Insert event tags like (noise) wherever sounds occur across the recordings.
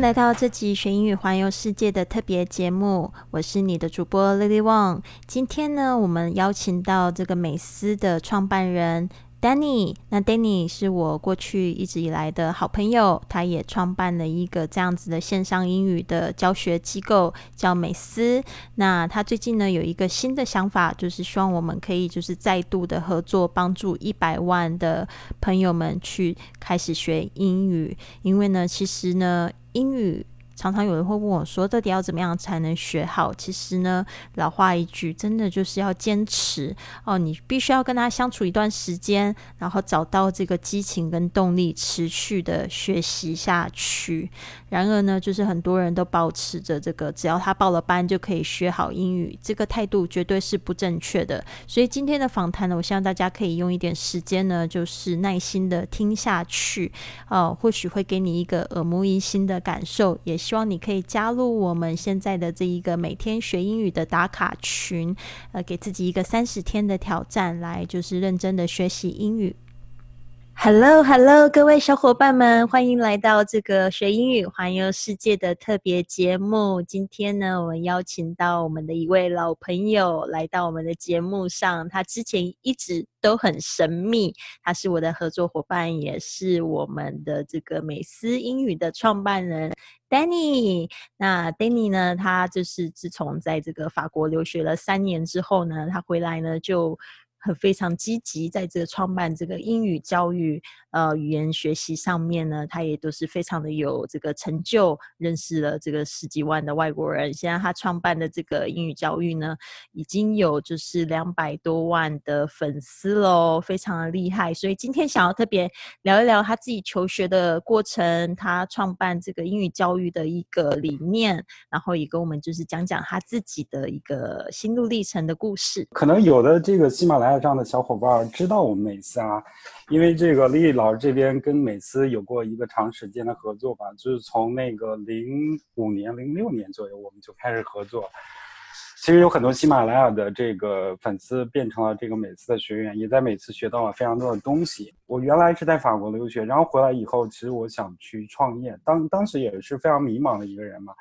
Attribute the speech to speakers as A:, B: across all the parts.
A: 来到这集学英语环游世界的特别节目，我是你的主播 Lily Wang。今天呢，我们邀请到这个美思的创办人。Danny，那 Danny 是我过去一直以来的好朋友，他也创办了一个这样子的线上英语的教学机构，叫美思。那他最近呢有一个新的想法，就是希望我们可以就是再度的合作，帮助一百万的朋友们去开始学英语。因为呢，其实呢，英语。常常有人会问我说：“到底要怎么样才能学好？”其实呢，老话一句，真的就是要坚持哦。你必须要跟他相处一段时间，然后找到这个激情跟动力，持续的学习下去。然而呢，就是很多人都保持着这个，只要他报了班就可以学好英语，这个态度绝对是不正确的。所以今天的访谈呢，我希望大家可以用一点时间呢，就是耐心的听下去哦，或许会给你一个耳目一新的感受，也。希望你可以加入我们现在的这一个每天学英语的打卡群，呃，给自己一个三十天的挑战，来就是认真的学习英语。Hello，Hello，各位小伙伴们，欢迎来到这个学英语环游世界的特别节目。今天呢，我们邀请到我们的一位老朋友来到我们的节目上。他之前一直都很神秘，他是我的合作伙伴，也是我们的这个美思英语的创办人 Danny。那 Danny 呢，他就是自从在这个法国留学了三年之后呢，他回来呢就。很非常积极，在这创办这个英语教育。呃，语言学习上面呢，他也都是非常的有这个成就，认识了这个十几万的外国人。现在他创办的这个英语教育呢，已经有就是两百多万的粉丝喽，非常的厉害。所以今天想要特别聊一聊他自己求学的过程，他创办这个英语教育的一个理念，然后也跟我们就是讲讲他自己的一个心路历程的故事。
B: 可能有的这个喜马拉雅上的小伙伴知道我们每次啊。因为这个李老师这边跟美思有过一个长时间的合作吧，就是从那个零五年、零六年左右，我们就开始合作。其实有很多喜马拉雅的这个粉丝变成了这个美思的学员，也在美思学到了非常多的东西。我原来是在法国留学，然后回来以后，其实我想去创业，当当时也是非常迷茫的一个人嘛。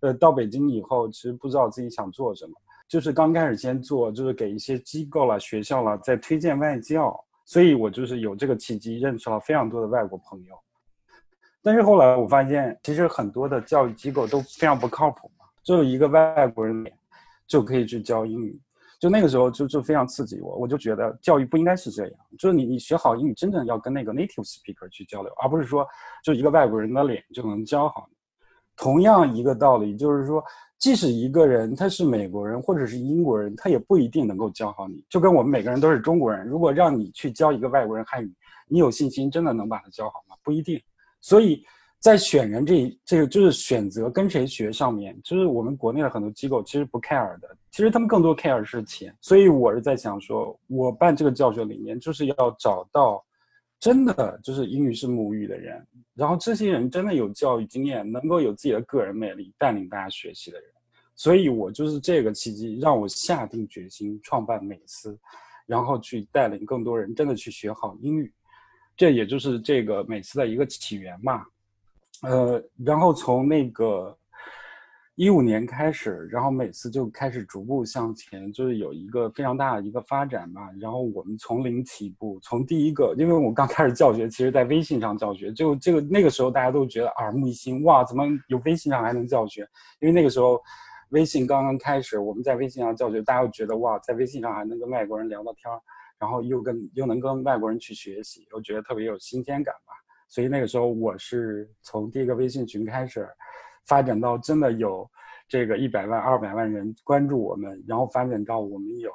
B: 呃，到北京以后，其实不知道自己想做什么，就是刚开始先做，就是给一些机构了、学校了，在推荐外教。所以我就是有这个契机，认识了非常多的外国朋友。但是后来我发现，其实很多的教育机构都非常不靠谱嘛，就一个外国人就可以去教英语，就那个时候就就非常刺激我，我就觉得教育不应该是这样，就是你你学好英语，真正要跟那个 native speaker 去交流，而不是说就一个外国人的脸就能教好。同样一个道理，就是说。即使一个人他是美国人或者是英国人，他也不一定能够教好你。就跟我们每个人都是中国人，如果让你去教一个外国人汉语，你有信心真的能把他教好吗？不一定。所以在选人这一这个就是选择跟谁学上面，就是我们国内的很多机构其实不 care 的，其实他们更多 care 是钱。所以我是在想说，我办这个教学理念就是要找到。真的就是英语是母语的人，然后这些人真的有教育经验，能够有自己的个人魅力，带领大家学习的人。所以我就是这个契机，让我下定决心创办美思，然后去带领更多人真的去学好英语。这也就是这个美思的一个起源嘛。呃，然后从那个。一五年开始，然后美思就开始逐步向前，就是有一个非常大的一个发展嘛。然后我们从零起步，从第一个，因为我刚开始教学，其实在微信上教学，就这个那个时候大家都觉得耳目一新，哇，怎么有微信上还能教学？因为那个时候微信刚刚开始，我们在微信上教学，大家都觉得哇，在微信上还能跟外国人聊聊天儿，然后又跟又能跟外国人去学习，我觉得特别有新鲜感吧。所以那个时候我是从第一个微信群开始。发展到真的有这个一百万、二百万人关注我们，然后发展到我们有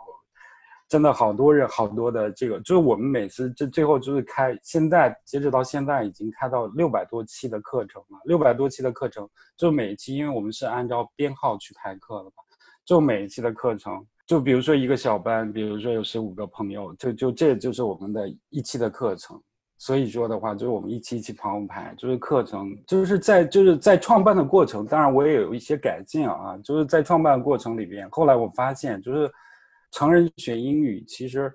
B: 真的好多人、好多的这个，就是我们每次这最后就是开，现在截止到现在已经开到六百多期的课程了。六百多期的课程，就每一期，因为我们是按照编号去排课的嘛，就每一期的课程，就比如说一个小班，比如说有十五个朋友，就就这就是我们的一期的课程。所以说的话，就是我们一期一期旁排，就是课程，就是在就是在创办的过程，当然我也有一些改进啊，就是在创办的过程里边，后来我发现，就是成人学英语，其实，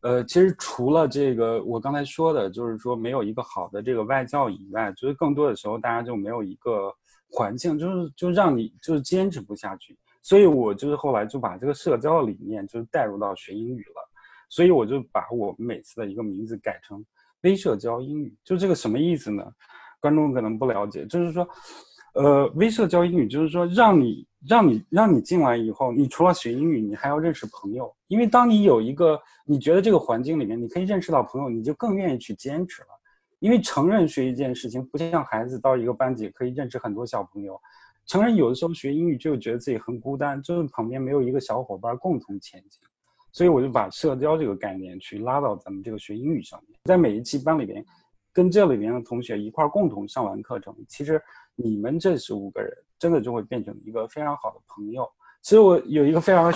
B: 呃，其实除了这个我刚才说的，就是说没有一个好的这个外教以外，就是更多的时候大家就没有一个环境，就是就让你就是坚持不下去。所以我就是后来就把这个社交的理念就是带入到学英语了。所以我就把我每次的一个名字改成微社交英语。就这个什么意思呢？观众可能不了解，就是说，呃，微社交英语就是说让你让你让你进来以后，你除了学英语，你还要认识朋友。因为当你有一个你觉得这个环境里面你可以认识到朋友，你就更愿意去坚持了。因为成人学一件事情，不像孩子到一个班级可以认识很多小朋友。成人有的时候学英语就觉得自己很孤单，就是旁边没有一个小伙伴共同前进。所以我就把社交这个概念去拉到咱们这个学英语上面，在每一期班里边，跟这里边的同学一块共同上完课程，其实你们这十五个人真的就会变成一个非常好的朋友。其实我有一个非常。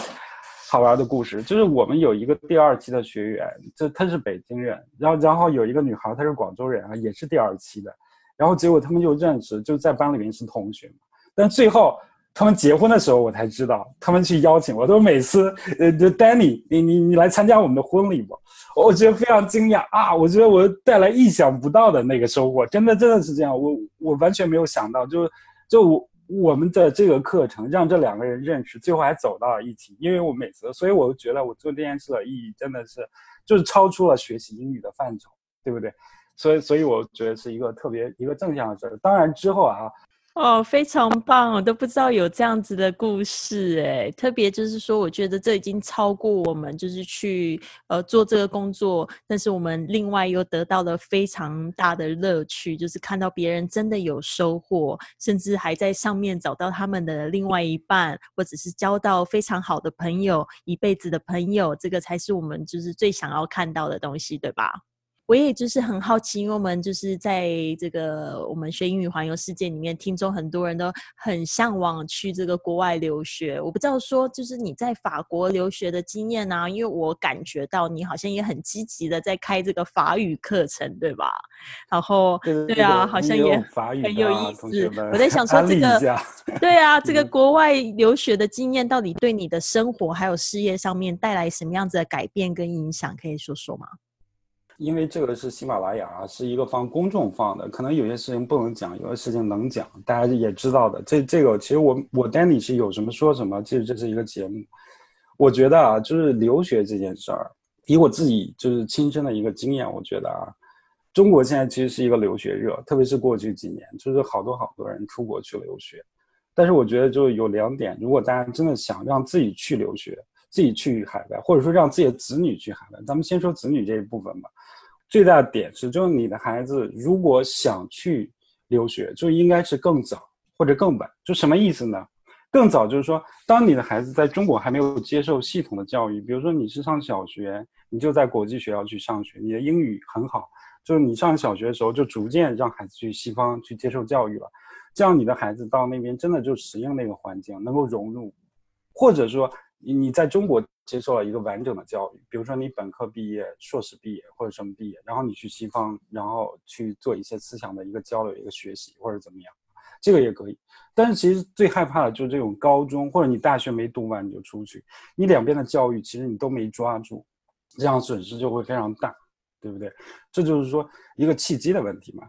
B: 好玩的故事就是我们有一个第二期的学员，就他是北京人，然后然后有一个女孩，她是广州人啊，也是第二期的，然后结果他们就认识，就在班里面是同学。但最后他们结婚的时候，我才知道他们去邀请我，都每次呃，就 Danny，你你你来参加我们的婚礼不？我觉得非常惊讶啊！我觉得我带来意想不到的那个收获，真的真的是这样，我我完全没有想到，就就我。我们的这个课程让这两个人认识，最后还走到了一起。因为我每次，所以我就觉得我做这件事的意义真的是，就是超出了学习英语的范畴，对不对？所以，所以我觉得是一个特别一个正向的事儿。当然之后啊。
A: 哦，非常棒！我都不知道有这样子的故事哎，特别就是说，我觉得这已经超过我们就是去呃做这个工作，但是我们另外又得到了非常大的乐趣，就是看到别人真的有收获，甚至还在上面找到他们的另外一半，或者是交到非常好的朋友，一辈子的朋友，这个才是我们就是最想要看到的东西，对吧？我也就是很好奇，因为我们就是在这个我们学英语环游世界里面，听众很多人都很向往去这个国外留学。我不知道说，就是你在法国留学的经验呢？因为我感觉到你好像也很积极的在开这个法语课程，对吧？然后对啊，好像也很有意思。我在想 (laughs) 说这个，(laughs) (laughs) 对啊，这个国外留学的经验到底对你的生活还有事业上面带来什么样子的改变跟影响？可以说说吗？
B: 因为这个是喜马拉雅，是一个放公众放的，可能有些事情不能讲，有些事情能讲，大家也知道的。这这个其实我我 Danny 是有什么说什么，其实这是一个节目。我觉得啊，就是留学这件事儿，以我自己就是亲身的一个经验，我觉得啊，中国现在其实是一个留学热，特别是过去几年，就是好多好多人出国去留学。但是我觉得就有两点，如果大家真的想让自己去留学，自己去海外，或者说让自己的子女去海外，咱们先说子女这一部分吧。最大的点是，就是你的孩子如果想去留学，就应该是更早或者更晚。就什么意思呢？更早就是说，当你的孩子在中国还没有接受系统的教育，比如说你是上小学，你就在国际学校去上学，你的英语很好，就是你上小学的时候就逐渐让孩子去西方去接受教育了，这样你的孩子到那边真的就适应那个环境，能够融入，或者说你你在中国。接受了一个完整的教育，比如说你本科毕业、硕士毕业或者什么毕业，然后你去西方，然后去做一些思想的一个交流、一个学习或者怎么样，这个也可以。但是其实最害怕的就是这种高中或者你大学没读完你就出去，你两边的教育其实你都没抓住，这样损失就会非常大，对不对？这就是说一个契机的问题嘛。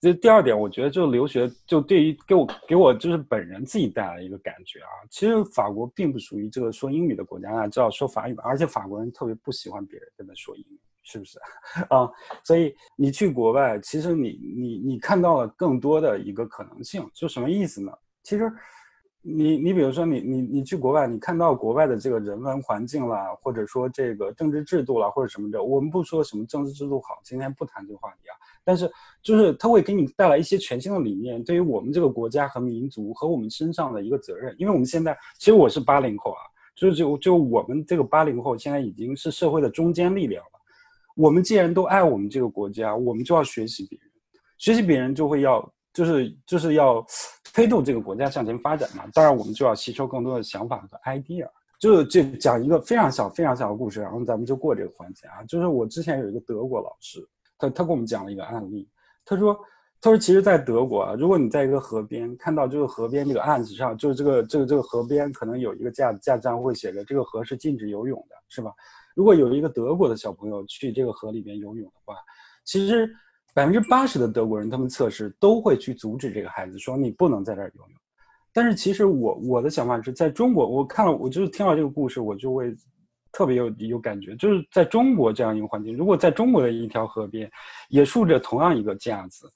B: 这第二点，我觉得就留学，就对于给我给我就是本人自己带来一个感觉啊。其实法国并不属于这个说英语的国家，大家知道说法语吧而且法国人特别不喜欢别人跟他说英语，是不是 (laughs) 啊？所以你去国外，其实你你你看到了更多的一个可能性，就什么意思呢？其实你你比如说你你你去国外，你看到国外的这个人文环境啦，或者说这个政治制度啦，或者什么的，我们不说什么政治制度好，今天不谈这个话题啊。但是，就是它会给你带来一些全新的理念，对于我们这个国家和民族和我们身上的一个责任。因为我们现在，其实我是八零后啊，就是就就我们这个八零后现在已经是社会的中坚力量了。我们既然都爱我们这个国家，我们就要学习别人，学习别人就会要就是就是要推动这个国家向前发展嘛。当然，我们就要吸收更多的想法和 idea。就就讲一个非常小非常小的故事，然后咱们就过这个环节啊。就是我之前有一个德国老师。他他给我们讲了一个案例，他说，他说其实，在德国啊，如果你在一个河边看到这个河边这个案子上，就是这个这个这个河边可能有一个架架子上会写着这个河是禁止游泳的，是吧？如果有一个德国的小朋友去这个河里边游泳的话，其实百分之八十的德国人，他们测试都会去阻止这个孩子，说你不能在这儿游泳。但是其实我我的想法是在中国，我看了，我就是听到这个故事，我就会特别有有感觉，就是在中国这样一个环境，如果在中国的一条河边也竖着同样一个架子，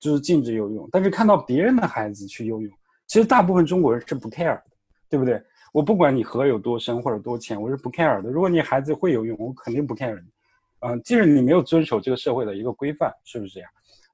B: 就是禁止游泳，但是看到别人的孩子去游泳，其实大部分中国人是不 care 的，对不对？我不管你河有多深或者多浅，我是不 care 的。如果你孩子会游泳，我肯定不 care 你。嗯，即使你没有遵守这个社会的一个规范，是不是这样？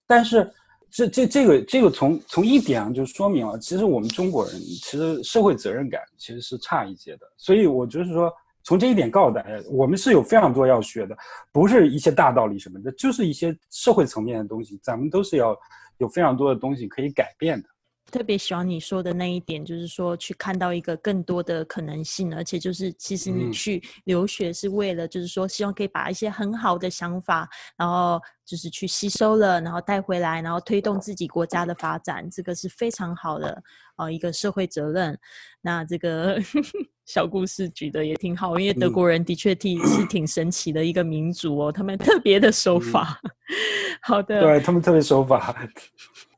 B: 但是。这这这个这个从从一点上就说明了，其实我们中国人其实社会责任感其实是差一些的。所以我就是说，从这一点告诉大家，我们是有非常多要学的，不是一些大道理什么的，就是一些社会层面的东西，咱们都是要有非常多的东西可以改变的。
A: 特别喜欢你说的那一点，就是说去看到一个更多的可能性，而且就是其实你去留学是为了，就是说希望可以把一些很好的想法，然后就是去吸收了，然后带回来，然后推动自己国家的发展，这个是非常好的呃一个社会责任。那这个 (laughs) 小故事举的也挺好，因为德国人的确挺是挺神奇的一个民族哦，他们特别的守法。(laughs) 好的，
B: 对他们特别守法。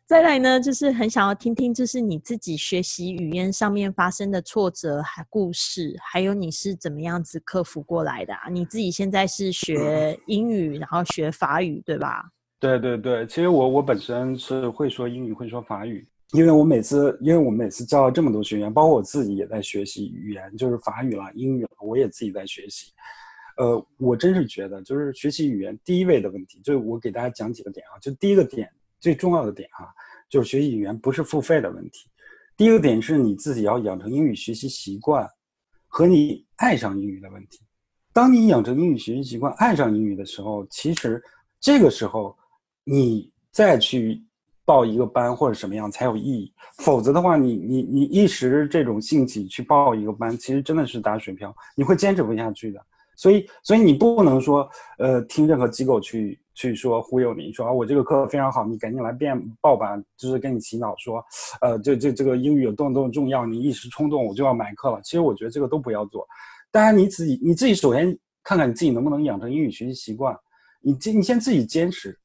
A: 再来呢，就是很想要听听，就是你自己学习语言上面发生的挫折、还故事，还有你是怎么样子克服过来的啊？你自己现在是学英语，然后学法语，对吧？
B: 对对对，其实我我本身是会说英语，会说法语，因为我每次，因为我每次教了这么多学员，包括我自己也在学习语言，就是法语啦、英语啦，我也自己在学习。呃，我真是觉得，就是学习语言第一位的问题，就是我给大家讲几个点啊，就第一个点。最重要的点哈，就是学习语言不是付费的问题。第一个点是你自己要养成英语学习习惯，和你爱上英语的问题。当你养成英语学习习惯，爱上英语的时候，其实这个时候你再去报一个班或者什么样才有意义。否则的话，你你你一时这种兴起去报一个班，其实真的是打水漂，你会坚持不下去的。所以，所以你不能说，呃，听任何机构去去说忽悠你，说啊，我这个课非常好，你赶紧来变报吧，就是跟你洗脑说，呃，这这这个英语有多么多么重要，你一时冲动我就要买课了。其实我觉得这个都不要做。当然你自己你自己首先看看你自己能不能养成英语学习习惯，你坚你先自己坚持，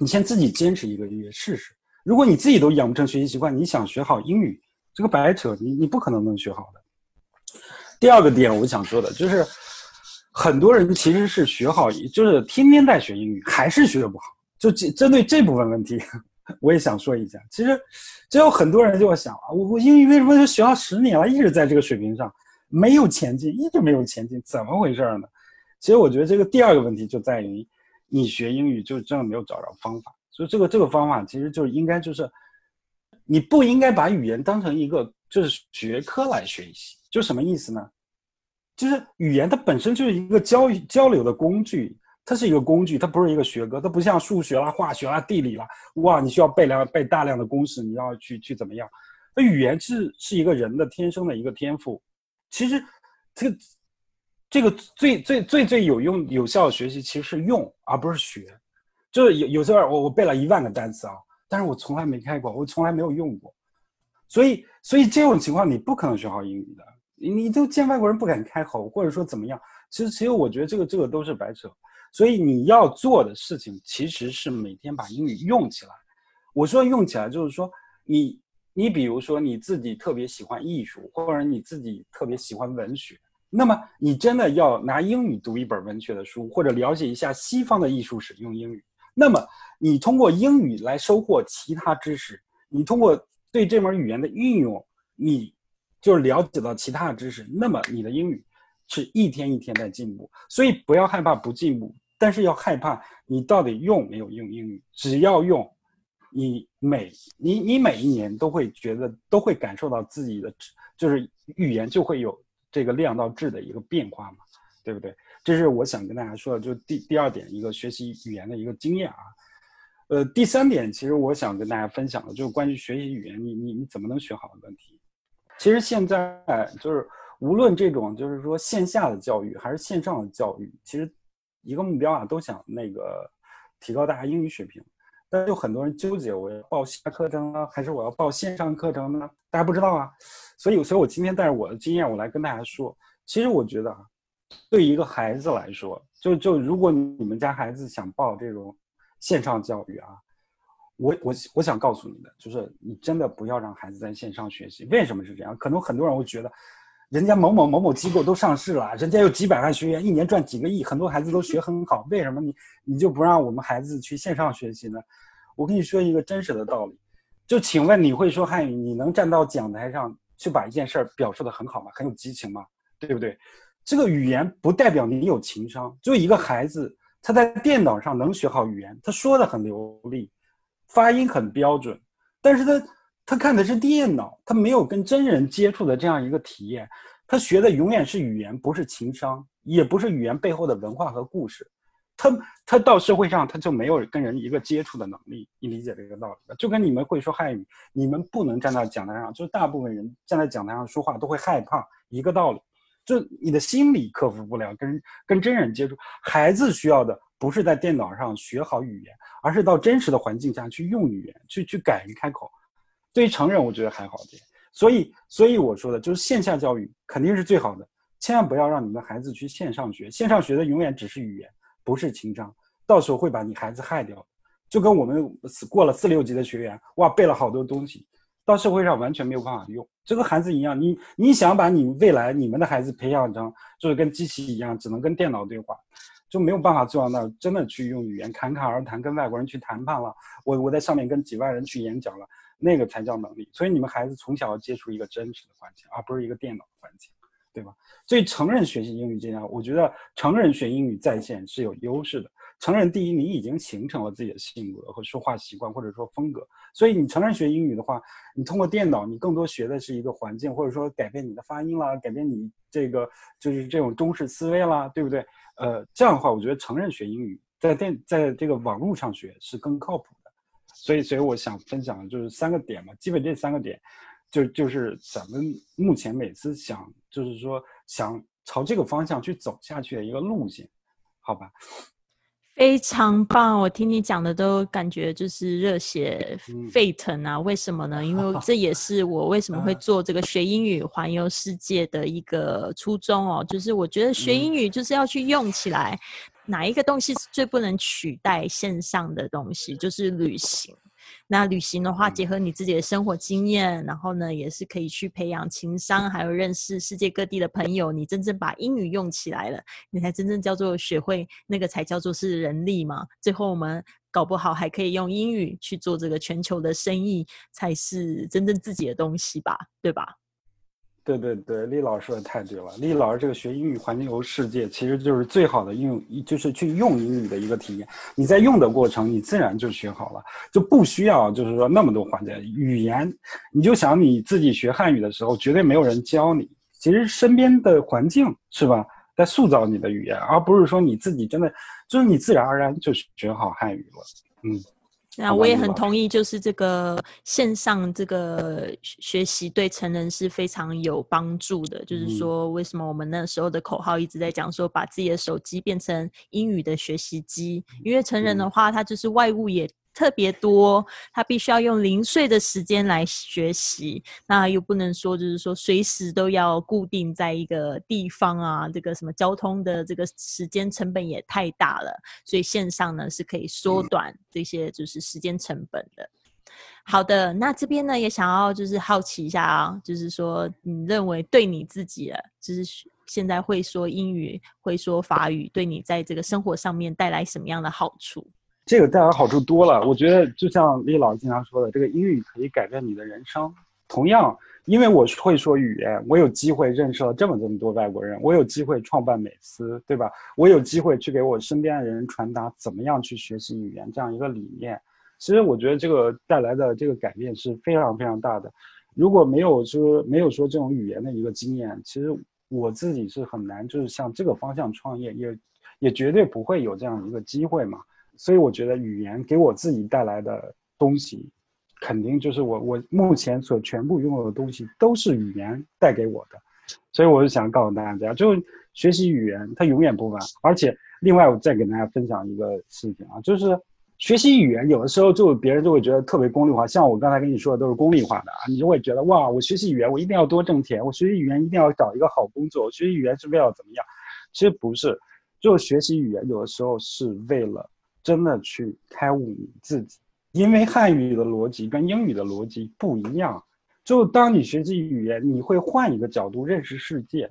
B: 你先自己坚持一个月试试。如果你自己都养不成学习习惯，你想学好英语，这个白扯，你你不可能能学好的。第二个点我想说的就是。很多人其实是学好，就是天天在学英语，还是学不好。就针针对这部分问题，(laughs) 我也想说一下。其实，只有很多人就会想啊，我我英语为什么就学了十年了，一直在这个水平上，没有前进，一直没有前进，怎么回事呢？其实我觉得这个第二个问题就在于，你学英语就真的没有找着方法。所以这个这个方法其实就应该就是，你不应该把语言当成一个就是学科来学习。就什么意思呢？就是语言，它本身就是一个交交流的工具，它是一个工具，它不是一个学科，它不像数学啦、化学啦、地理啦，哇，你需要背量背大量的公式，你要去去怎么样？那语言是是一个人的天生的一个天赋。其实，这个这个最最最最有用有效的学习其实是用，而不是学。就是有有时候我我背了一万个单词啊，但是我从来没开过，我从来没有用过，所以所以这种情况你不可能学好英语的。你你都见外国人不敢开口，或者说怎么样？其实其实我觉得这个这个都是白扯。所以你要做的事情其实是每天把英语用起来。我说用起来就是说，你你比如说你自己特别喜欢艺术，或者你自己特别喜欢文学，那么你真的要拿英语读一本文学的书，或者了解一下西方的艺术史用英语。那么你通过英语来收获其他知识，你通过对这门语言的运用，你。就是了解到其他的知识，那么你的英语是一天一天在进步，所以不要害怕不进步，但是要害怕你到底用没有用英语。只要用，你每你你每一年都会觉得都会感受到自己的，就是语言就会有这个量到质的一个变化嘛，对不对？这是我想跟大家说的，就第第二点一个学习语言的一个经验啊。呃，第三点其实我想跟大家分享的就是关于学习语言，你你你怎么能学好的问题。其实现在就是无论这种就是说线下的教育还是线上的教育，其实一个目标啊，都想那个提高大家英语水平。但是有很多人纠结，我要报线下课程呢，还是我要报线上课程呢？大家不知道啊。所以，所以我今天带着我的经验，我来跟大家说。其实我觉得啊，对一个孩子来说，就就如果你们家孩子想报这种线上教育啊，我我我想告诉你的就是，你真的不要让孩子在线上学习。为什么是这样？可能很多人会觉得，人家某某某某机构都上市了，人家有几百万学员，一年赚几个亿，很多孩子都学很好，为什么你你就不让我们孩子去线上学习呢？我跟你说一个真实的道理，就请问你会说汉语，你能站到讲台上去把一件事儿表述的很好吗？很有激情吗？对不对？这个语言不代表你有情商。就一个孩子，他在电脑上能学好语言，他说的很流利，发音很标准，但是他他看的是电脑，他没有跟真人接触的这样一个体验，他学的永远是语言，不是情商，也不是语言背后的文化和故事。他他到社会上他就没有跟人一个接触的能力，你理解这个道理吧？就跟你们会说汉语，你们不能站在讲台上，就是大部分人站在讲台上说话都会害怕一个道理，就你的心理克服不了跟跟真人接触。孩子需要的不是在电脑上学好语言，而是到真实的环境下去用语言，去去敢于开口。对于成人，我觉得还好点。所以所以我说的就是线下教育肯定是最好的，千万不要让你们孩子去线上学，线上学的永远只是语言。不是情商，到时候会把你孩子害掉，就跟我们过了四六级的学员，哇，背了好多东西，到社会上完全没有办法用。这个孩子一样，你你想把你未来你们的孩子培养成就是跟机器一样，只能跟电脑对话，就没有办法做到那儿，真的去用语言侃侃而谈，跟外国人去谈判了。我我在上面跟几万人去演讲了，那个才叫能力。所以你们孩子从小要接触一个真实的环境，而不是一个电脑的环境。对吧？所以成人学习英语这样，我觉得成人学英语在线是有优势的。成人第一，你已经形成了自己的性格和说话习惯，或者说风格。所以你成人学英语的话，你通过电脑，你更多学的是一个环境，或者说改变你的发音啦，改变你这个就是这种中式思维啦，对不对？呃，这样的话，我觉得成人学英语在电在这个网络上学是更靠谱的。所以，所以我想分享的就是三个点嘛，基本这三个点。就就是咱们目前每次想，就是说想朝这个方向去走下去的一个路线，好吧？
A: 非常棒，我听你讲的都感觉就是热血沸腾啊！为什么呢？因为这也是我为什么会做这个学英语环游世界的一个初衷哦，就是我觉得学英语就是要去用起来，哪一个东西是最不能取代线上的东西，就是旅行。那旅行的话，结合你自己的生活经验，然后呢，也是可以去培养情商，还有认识世界各地的朋友。你真正把英语用起来了，你才真正叫做学会，那个才叫做是人力嘛。最后我们搞不好还可以用英语去做这个全球的生意，才是真正自己的东西吧，对吧？
B: 对对对，李老师说的太对了。李老师这个学英语环游世界，其实就是最好的应用，就是去用英语的一个体验。你在用的过程，你自然就学好了，就不需要就是说那么多环节。语言，你就想你自己学汉语的时候，绝对没有人教你，其实身边的环境是吧，在塑造你的语言，而不是说你自己真的就是你自然而然就学好汉语了。嗯。
A: 那我也很同意，就是这个线上这个学习对成人是非常有帮助的。就是说，为什么我们那时候的口号一直在讲说，把自己的手机变成英语的学习机？因为成人的话，他就是外物也。特别多，他必须要用零碎的时间来学习，那又不能说就是说随时都要固定在一个地方啊，这个什么交通的这个时间成本也太大了，所以线上呢是可以缩短这些就是时间成本的。好的，那这边呢也想要就是好奇一下啊，就是说你认为对你自己，就是现在会说英语、会说法语，对你在这个生活上面带来什么样的好处？
B: 这个带来好处多了，我觉得就像李老师经常说的，这个英语可以改变你的人生。同样，因为我会说语言，我有机会认识了这么这么多外国人，我有机会创办美思，对吧？我有机会去给我身边的人传达怎么样去学习语言这样一个理念。其实我觉得这个带来的这个改变是非常非常大的。如果没有说没有说这种语言的一个经验，其实我自己是很难就是向这个方向创业，也也绝对不会有这样一个机会嘛。所以我觉得语言给我自己带来的东西，肯定就是我我目前所全部拥有的东西都是语言带给我的。所以我就想告诉大家，就学习语言它永远不晚。而且另外我再给大家分享一个事情啊，就是学习语言有的时候就别人就会觉得特别功利化，像我刚才跟你说的都是功利化的啊，你就会觉得哇，我学习语言我一定要多挣钱，我学习语言一定要找一个好工作，我学习语言是为了怎么样？其实不是，就学习语言有的时候是为了。真的去开悟你自己，因为汉语的逻辑跟英语的逻辑不一样。就当你学习语言，你会换一个角度认识世界，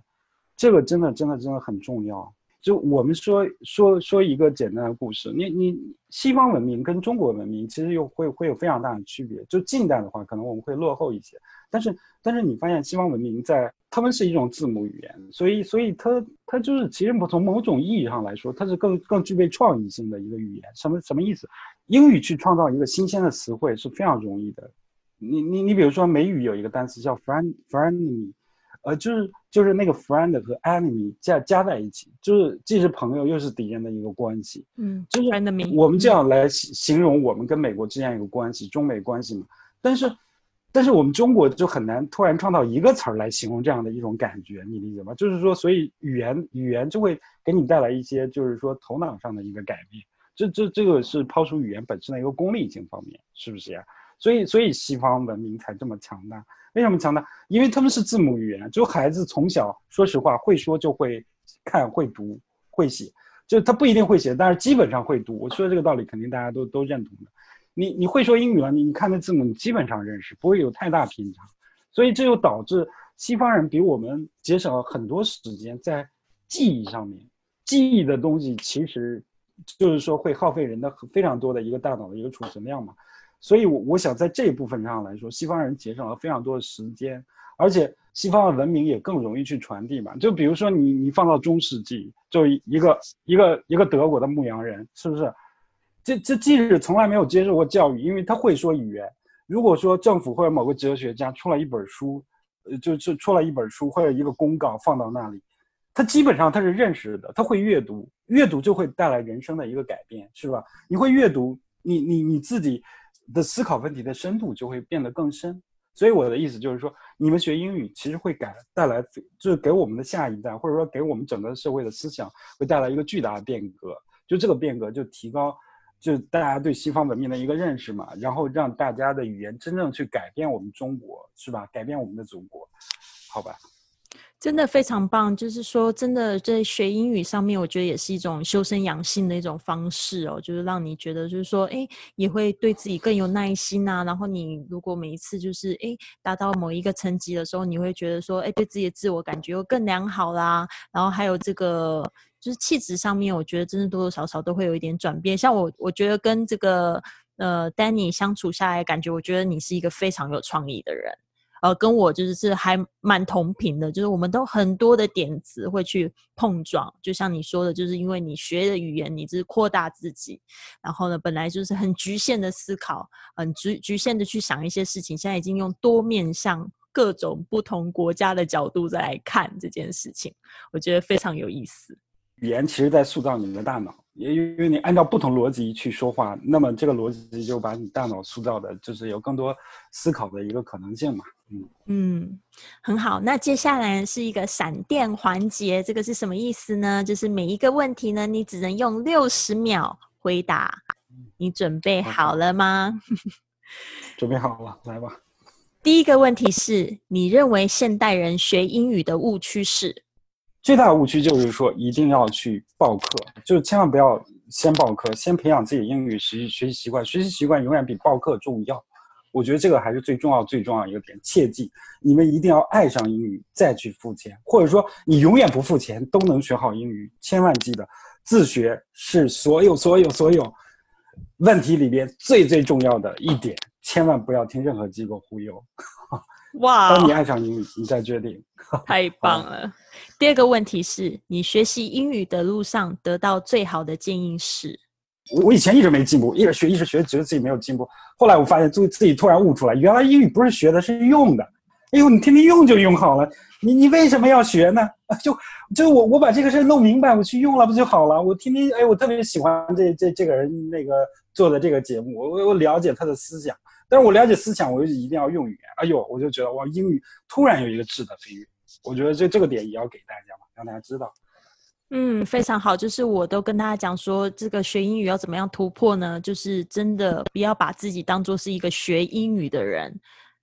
B: 这个真的真的真的很重要。就我们说说说一个简单的故事，你你西方文明跟中国文明其实又会会有非常大的区别。就近代的话，可能我们会落后一些，但是但是你发现西方文明在他们是一种字母语言，所以所以它它就是其实从某种意义上来说，它是更更具备创意性的一个语言。什么什么意思？英语去创造一个新鲜的词汇是非常容易的。你你你比如说美语有一个单词叫 friend friendly，呃，就是就是那个 friend 和 enemy 加加在一起，就是既是朋友又是敌人的一个关系。
A: 嗯，
B: 就是我们这样来形容我们跟美国之间一个关系，中美关系嘛。但是但是我们中国就很难突然创造一个词儿来形容这样的一种感觉，你理解吗？就是说，所以语言语言就会给你带来一些就是说头脑上的一个改变。这这这个是抛出语言本身的一个功利性方面，是不是呀？所以，所以西方文明才这么强大。为什么强大？因为他们是字母语言，就孩子从小，说实话，会说就会看、会读、会写。就他不一定会写，但是基本上会读。我说的这个道理，肯定大家都都认同的。你你会说英语了，你你看那字母，你基本上认识，不会有太大偏差。所以这就导致西方人比我们节省了很多时间在记忆上面。记忆的东西其实就是说会耗费人的非常多的一个大脑的一个储存量嘛。所以，我我想在这一部分上来说，西方人节省了非常多的时间，而且西方的文明也更容易去传递嘛。就比如说，你你放到中世纪，就一个一个一个德国的牧羊人，是不是？这这即使从来没有接受过教育，因为他会说语言。如果说政府或者某个哲学家出了一本书，呃，就就出了一本书或者一个公告放到那里，他基本上他是认识的，他会阅读，阅读就会带来人生的一个改变，是吧？你会阅读，你你你自己。的思考问题的深度就会变得更深，所以我的意思就是说，你们学英语其实会改带来，就是给我们的下一代，或者说给我们整个社会的思想，会带来一个巨大的变革。就这个变革，就提高，就大家对西方文明的一个认识嘛，然后让大家的语言真正去改变我们中国，是吧？改变我们的祖国，好吧？
A: 真的非常棒，就是说，真的在学英语上面，我觉得也是一种修身养性的一种方式哦，就是让你觉得，就是说，哎，也会对自己更有耐心啊。然后你如果每一次就是哎达到某一个层级的时候，你会觉得说，哎，对自己的自我感觉又更良好啦。然后还有这个就是气质上面，我觉得真的多多少少都会有一点转变。像我，我觉得跟这个呃 Danny 相处下来，感觉我觉得你是一个非常有创意的人。呃，跟我就是是还蛮同频的，就是我们都很多的点子会去碰撞，就像你说的，就是因为你学的语言，你是扩大自己，然后呢，本来就是很局限的思考，很局局限的去想一些事情，现在已经用多面向各种不同国家的角度再来看这件事情，我觉得非常有意思。
B: 语言其实在塑造你的大脑，也因为你按照不同逻辑去说话，那么这个逻辑就把你大脑塑造的，就是有更多思考的一个可能性嘛。
A: 嗯很好。那接下来是一个闪电环节，这个是什么意思呢？就是每一个问题呢，你只能用六十秒回答。你准备好了吗？
B: 准备好了，来吧。
A: 第一个问题是你认为现代人学英语的误区是？
B: 最大的误区就是说，一定要去报课，就是千万不要先报课，先培养自己英语习学习习惯。学习习惯永远比报课重要。我觉得这个还是最重要、最重要一个点。切记，你们一定要爱上英语再去付钱，或者说你永远不付钱都能学好英语。千万记得，自学是所有、所有、所有问题里边最最重要的一点。千万不要听任何机构忽悠。(laughs) (laughs)
A: 哇！
B: 当你爱上英语，你再决定。(laughs)
A: 太棒了。第二个问题是你学习英语的路上得到最好的建议是？
B: 我以前一直没进步，一直学一直学，觉得自己没有进步。后来我发现自自己突然悟出来，原来英语不是学的，是用的。哎呦，你天天用就用好了，你你为什么要学呢？(laughs) 就就我我把这个事弄明白，我去用了不就好了？我天天哎，我特别喜欢这这这个人那个做的这个节目，我我了解他的思想，但是我了解思想，我就一定要用语言。哎呦，我就觉得哇，英语突然有一个质的飞跃，我觉得这这个点也要给大家嘛，让大家知道。
A: 嗯，非常好。就是我都跟大家讲说，这个学英语要怎么样突破呢？就是真的不要把自己当做是一个学英语的人，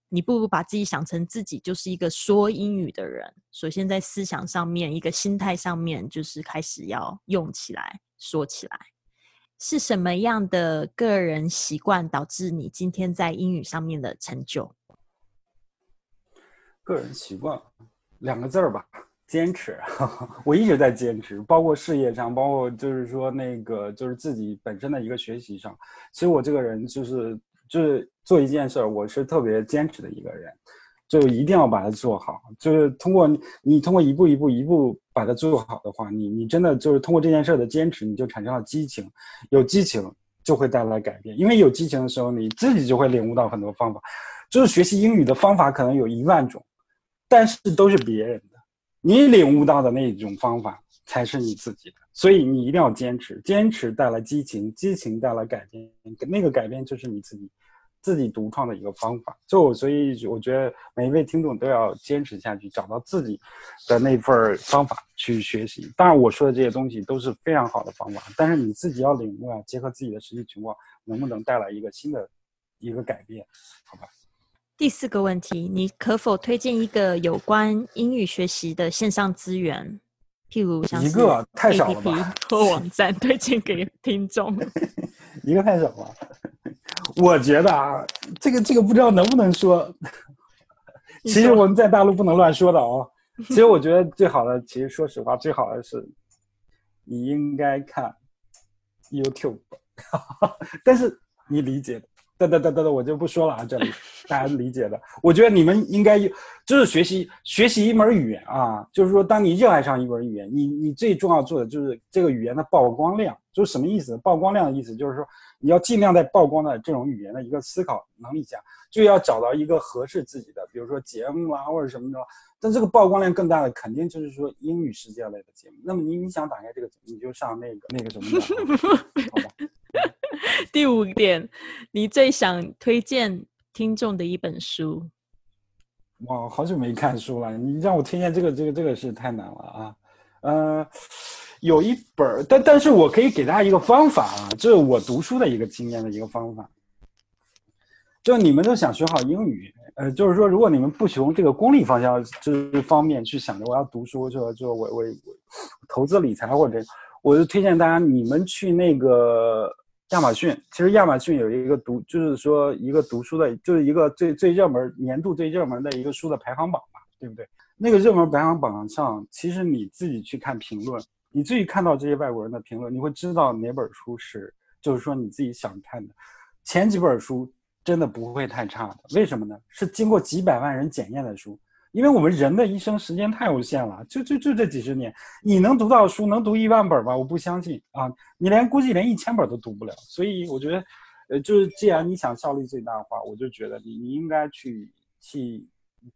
A: 你不如把自己想成自己就是一个说英语的人。首先在思想上面，一个心态上面，就是开始要用起来，说起来。是什么样的个人习惯导致你今天在英语上面的成就？
B: 个人习惯，两个字儿吧，坚持。(laughs) 我一直在坚持，包括事业上，包括就是说那个就是自己本身的一个学习上。其实我这个人就是就是做一件事儿，我是特别坚持的一个人，就一定要把它做好。就是通过你通过一步一步一步把它做好的话，你你真的就是通过这件事的坚持，你就产生了激情，有激情就会带来改变。因为有激情的时候，你自己就会领悟到很多方法。就是学习英语的方法可能有一万种。但是都是别人的，你领悟到的那种方法才是你自己的，所以你一定要坚持，坚持带来激情，激情带来改变，那个改变就是你自己自己独创的一个方法。就所以我觉得每一位听众都要坚持下去，找到自己的那份方法去学习。当然我说的这些东西都是非常好的方法，但是你自己要领悟啊，结合自己的实际情况，能不能带来一个新的一个改变？好吧。
A: 第四个问题，你可否推荐一个有关英语学习的线上资源，譬如像
B: 一个太少了吧？
A: 或网站推荐给听众？(laughs)
B: 一个太少了。我觉得啊，这个这个不知道能不能说。(laughs) 其实我们在大陆不能乱说的哦。其实我觉得最好的，其实说实话，最好的是你应该看 YouTube，(laughs) 但是你理解的。哒哒哒哒哒，我就不说了啊，这里大家理解的。我觉得你们应该就是学习学习一门语言啊，就是说，当你热爱上一门语言，你你最重要做的就是这个语言的曝光量，就是什么意思？曝光量的意思就是说，你要尽量在曝光的这种语言的一个思考能力下，就要找到一个合适自己的，比如说节目啊或者什么的。但这个曝光量更大的，肯定就是说英语世界类的节目。那么你你想打开这个，你就上那个那个什么的，好吧？(laughs) (laughs)
A: 第五点，你最想推荐听众的一本书？
B: 哇，好久没看书了，你让我推荐这个，这个，这个是太难了啊。呃，有一本，但但是我可以给大家一个方法啊，这是我读书的一个经验的一个方法。就你们都想学好英语，呃，就是说，如果你们不从这个功利方向这方面去想着我要读书，就就我我投资理财或者，我就推荐大家你们去那个。亚马逊其实亚马逊有一个读，就是说一个读书的，就是一个最最热门年度最热门的一个书的排行榜嘛，对不对？那个热门排行榜上，其实你自己去看评论，你自己看到这些外国人的评论，你会知道哪本书是，就是说你自己想看的。前几本书真的不会太差的，为什么呢？是经过几百万人检验的书。因为我们人的一生时间太有限了，就就就这几十年，你能读到书能读一万本吧？我不相信啊！你连估计连一千本都读不了。所以我觉得，呃，就是既然你想效率最大化，我就觉得你你应该去去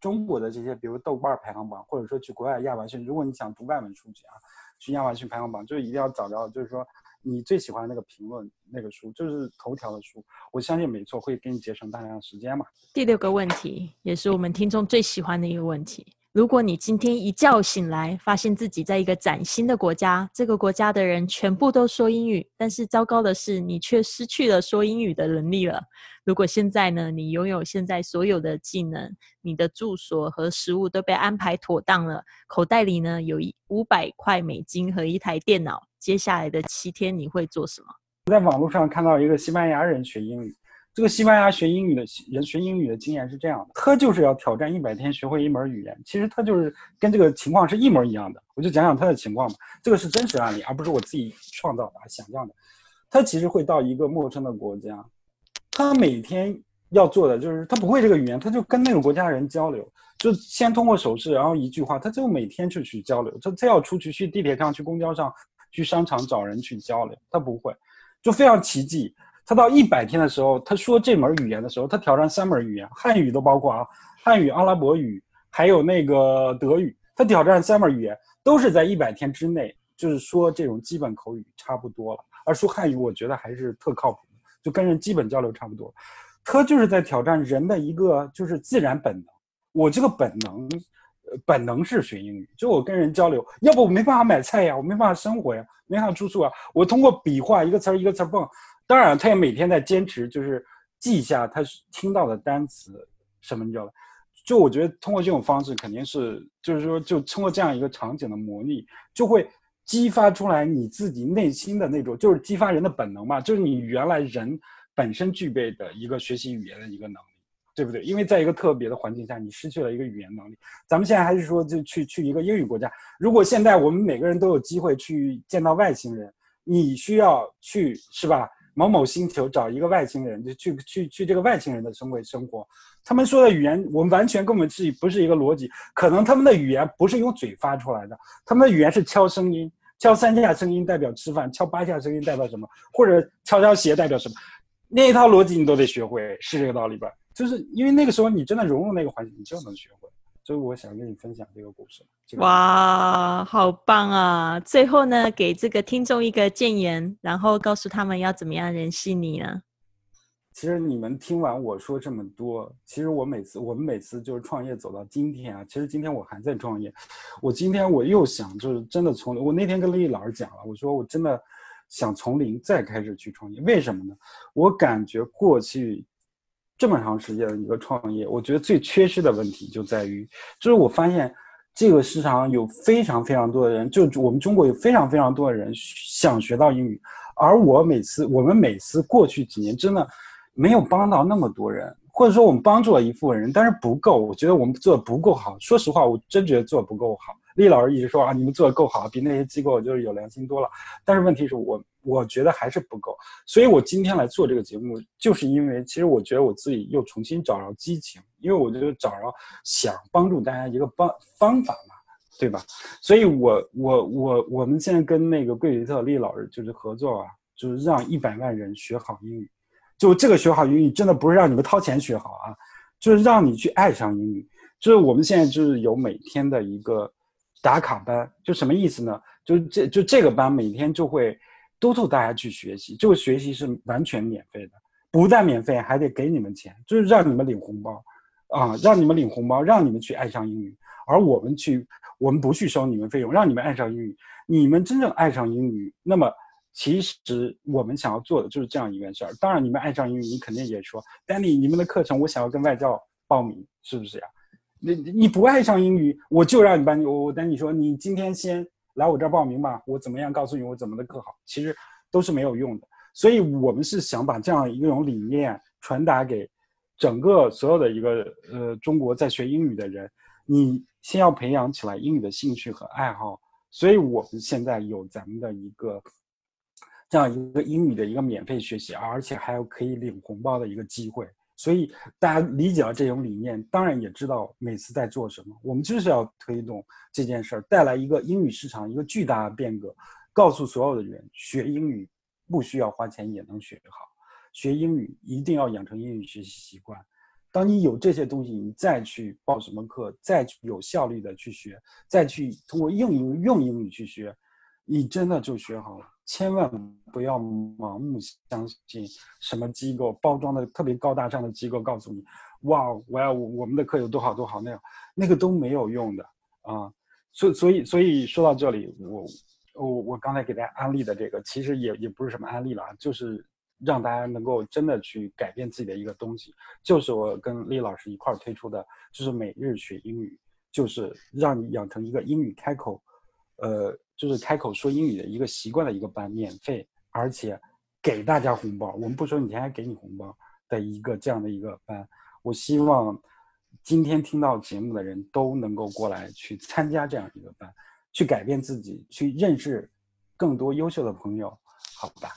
B: 中国的这些，比如豆瓣排行榜，或者说去国外亚马逊。如果你想读外文书籍啊，去亚马逊排行榜，就一定要找到，就是说。你最喜欢那个评论那个书，就是头条的书，我相信没错，会给你节省大量的时间嘛。
A: 第六个问题，也是我们听众最喜欢的一个问题。如果你今天一觉醒来，发现自己在一个崭新的国家，这个国家的人全部都说英语，但是糟糕的是，你却失去了说英语的能力了。如果现在呢，你拥有现在所有的技能，你的住所和食物都被安排妥当了，口袋里呢有一五百块美金和一台电脑，接下来的七天你会做什么？
B: 在网络上看到一个西班牙人学英语。这个西班牙学英语的人学英语的经验是这样的，他就是要挑战一百天学会一门语言。其实他就是跟这个情况是一模一样的。我就讲讲他的情况吧，这个是真实案例，而不是我自己创造的、想象的。他其实会到一个陌生的国家，他每天要做的就是他不会这个语言，他就跟那个国家人交流，就先通过手势，然后一句话，他就每天就去交流。他他要出去去地铁上、去公交上、去商场找人去交流，他不会，就非常奇迹。他到一百天的时候，他说这门语言的时候，他挑战三门语言，汉语都包括啊，汉语、阿拉伯语，还有那个德语，他挑战三门语言，都是在一百天之内，就是说这种基本口语差不多了。而说汉语，我觉得还是特靠谱，就跟人基本交流差不多。他就是在挑战人的一个就是自然本能。我这个本能，呃本能是学英语，就我跟人交流，要不我没办法买菜呀，我没办法生活呀，没办法住宿啊，我通过比划一个词儿一个词儿蹦。当然，他也每天在坚持，就是记下他听到的单词什么，你知道吧？就我觉得通过这种方式，肯定是就是说，就通过这样一个场景的模拟，就会激发出来你自己内心的那种，就是激发人的本能嘛，就是你原来人本身具备的一个学习语言的一个能力，对不对？因为在一个特别的环境下，你失去了一个语言能力。咱们现在还是说，就去去一个英语国家。如果现在我们每个人都有机会去见到外星人，你需要去是吧？某某星球找一个外星人，就去去去这个外星人的生活生活，他们说的语言我们完全跟我们自己不是一个逻辑，可能他们的语言不是用嘴发出来的，他们的语言是敲声音，敲三下声音代表吃饭，敲八下声音代表什么，或者敲敲鞋代表什么，那一套逻辑你都得学会，是这个道理吧？就是因为那个时候你真的融入那个环境，你就能学会。所以我想跟你分享这个故事。
A: 哇，好棒啊！最后呢，给这个听众一个建言，然后告诉他们要怎么样联系你呢？
B: 其实你们听完我说这么多，其实我每次我们每次就是创业走到今天啊，其实今天我还在创业。我今天我又想，就是真的从我那天跟丽丽老师讲了，我说我真的想从零再开始去创业。为什么呢？我感觉过去。这么长时间的一个创业，我觉得最缺失的问题就在于，就是我发现这个市场有非常非常多的人，就我们中国有非常非常多的人想学到英语，而我每次我们每次过去几年真的没有帮到那么多人，或者说我们帮助了一部分人，但是不够，我觉得我们做的不够好。说实话，我真觉得做的不够好。厉老师一直说啊，你们做的够好，比那些机构就是有良心多了。但是问题是我。我觉得还是不够，所以我今天来做这个节目，就是因为其实我觉得我自己又重新找着激情，因为我就找着想帮助大家一个方方法嘛，对吧？所以我我我我们现在跟那个桂维特利老师就是合作啊，就是让一百万人学好英语，就这个学好英语真的不是让你们掏钱学好啊，就是让你去爱上英语。就是我们现在就是有每天的一个打卡班，就什么意思呢？就这就这个班每天就会。督促大家去学习，这个学习是完全免费的，不但免费，还得给你们钱，就是让你们领红包，啊，让你们领红包，让你们去爱上英语，而我们去，我们不去收你们费用，让你们爱上英语。你们真正爱上英语，那么其实我们想要做的就是这样一件事儿。当然，你们爱上英语，你肯定也说，Danny，你们的课程我想要跟外教报名，是不是呀？你你不爱上英语，我就让你班，我我等你说，你今天先。来我这儿报名吧，我怎么样告诉你我怎么的课好，其实都是没有用的。所以我们是想把这样一种理念传达给整个所有的一个呃中国在学英语的人，你先要培养起来英语的兴趣和爱好。所以我们现在有咱们的一个这样一个英语的一个免费学习，而且还有可以领红包的一个机会。所以大家理解了这种理念，当然也知道每次在做什么。我们就是要推动这件事儿，带来一个英语市场一个巨大的变革，告诉所有的人，学英语不需要花钱也能学好，学英语一定要养成英语学习习惯。当你有这些东西，你再去报什么课，再去有效率的去学，再去通过应用用英语去学，你真的就学好了。千万不要盲目相信什么机构包装的特别高大上的机构告诉你，哇，我要我们的课有多好多好那样，那个都没有用的啊。所所以所以说到这里，我我我刚才给大家安利的这个，其实也也不是什么安利了，就是让大家能够真的去改变自己的一个东西，就是我跟李老师一块儿推出的，就是每日学英语，就是让你养成一个英语开口，呃。就是开口说英语的一个习惯的一个班，免费，而且给大家红包。我们不收你钱，还给你红包的一个这样的一个班。我希望今天听到节目的人都能够过来去参加这样一个班，去改变自己，去认识更多优秀的朋友，好吧？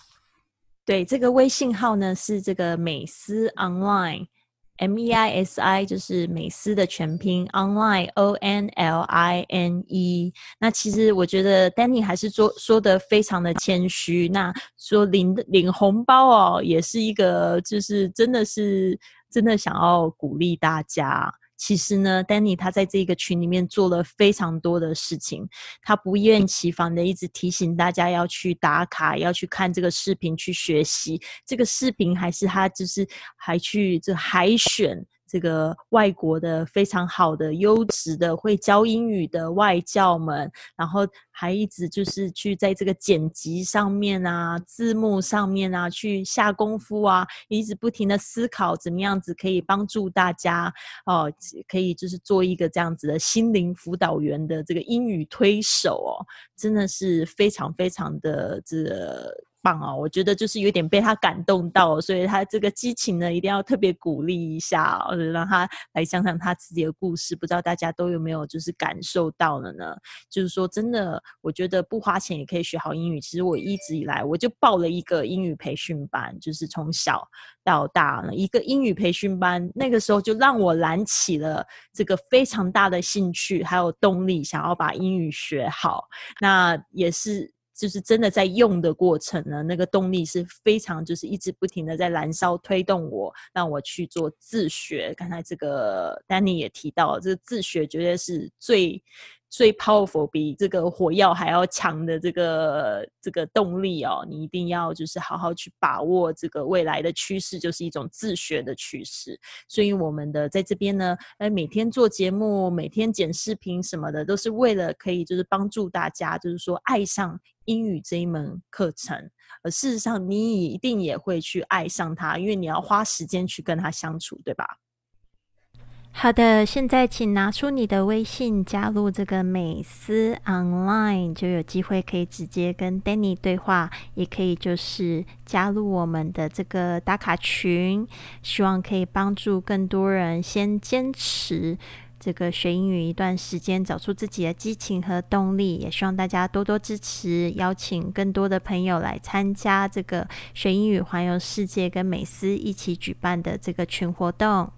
A: 对，这个微信号呢是这个美思 online。M E I S I 就是美思的全拼，online O N L I N E。那其实我觉得 Danny 还是说说的非常的谦虚。那说领领红包哦，也是一个就是真的是真的想要鼓励大家。其实呢，Danny 他在这个群里面做了非常多的事情，他不厌其烦的一直提醒大家要去打卡，要去看这个视频去学习。这个视频还是他就是还去这海选这个外国的非常好的、优质的会教英语的外教们，然后还一直就是去在这个剪辑上面啊、字幕上面啊去下功夫啊，一直不停的思考怎么样子可以帮助大家哦，可以就是做一个这样子的心灵辅导员的这个英语推手哦，真的是非常非常的这。棒哦，我觉得就是有点被他感动到，所以他这个激情呢，一定要特别鼓励一下，或者让他来讲讲他自己的故事。不知道大家都有没有就是感受到了呢？就是说，真的，我觉得不花钱也可以学好英语。其实我一直以来我就报了一个英语培训班，就是从小到大呢一个英语培训班，那个时候就让我燃起了这个非常大的兴趣，还有动力，想要把英语学好。那也是。就是真的在用的过程呢，那个动力是非常，就是一直不停的在燃烧，推动我，让我去做自学。刚才这个丹尼也提到，这个自学绝对是最。最 powerful 比这个火药还要强的这个这个动力哦，你一定要就是好好去把握这个未来的趋势，就是一种自学的趋势。所以我们的在这边呢，哎，每天做节目，每天剪视频什么的，都是为了可以就是帮助大家，就是说爱上英语这一门课程。而事实上，你一定也会去爱上它，因为你要花时间去跟他相处，对吧？好的，现在请拿出你的微信，加入这个美思 Online，就有机会可以直接跟 Danny 对话，也可以就是加入我们的这个打卡群，希望可以帮助更多人先坚持这个学英语一段时间，找出自己的激情和动力。也希望大家多多支持，邀请更多的朋友来参加这个学英语环游世界跟美思一起举办的这个群活动。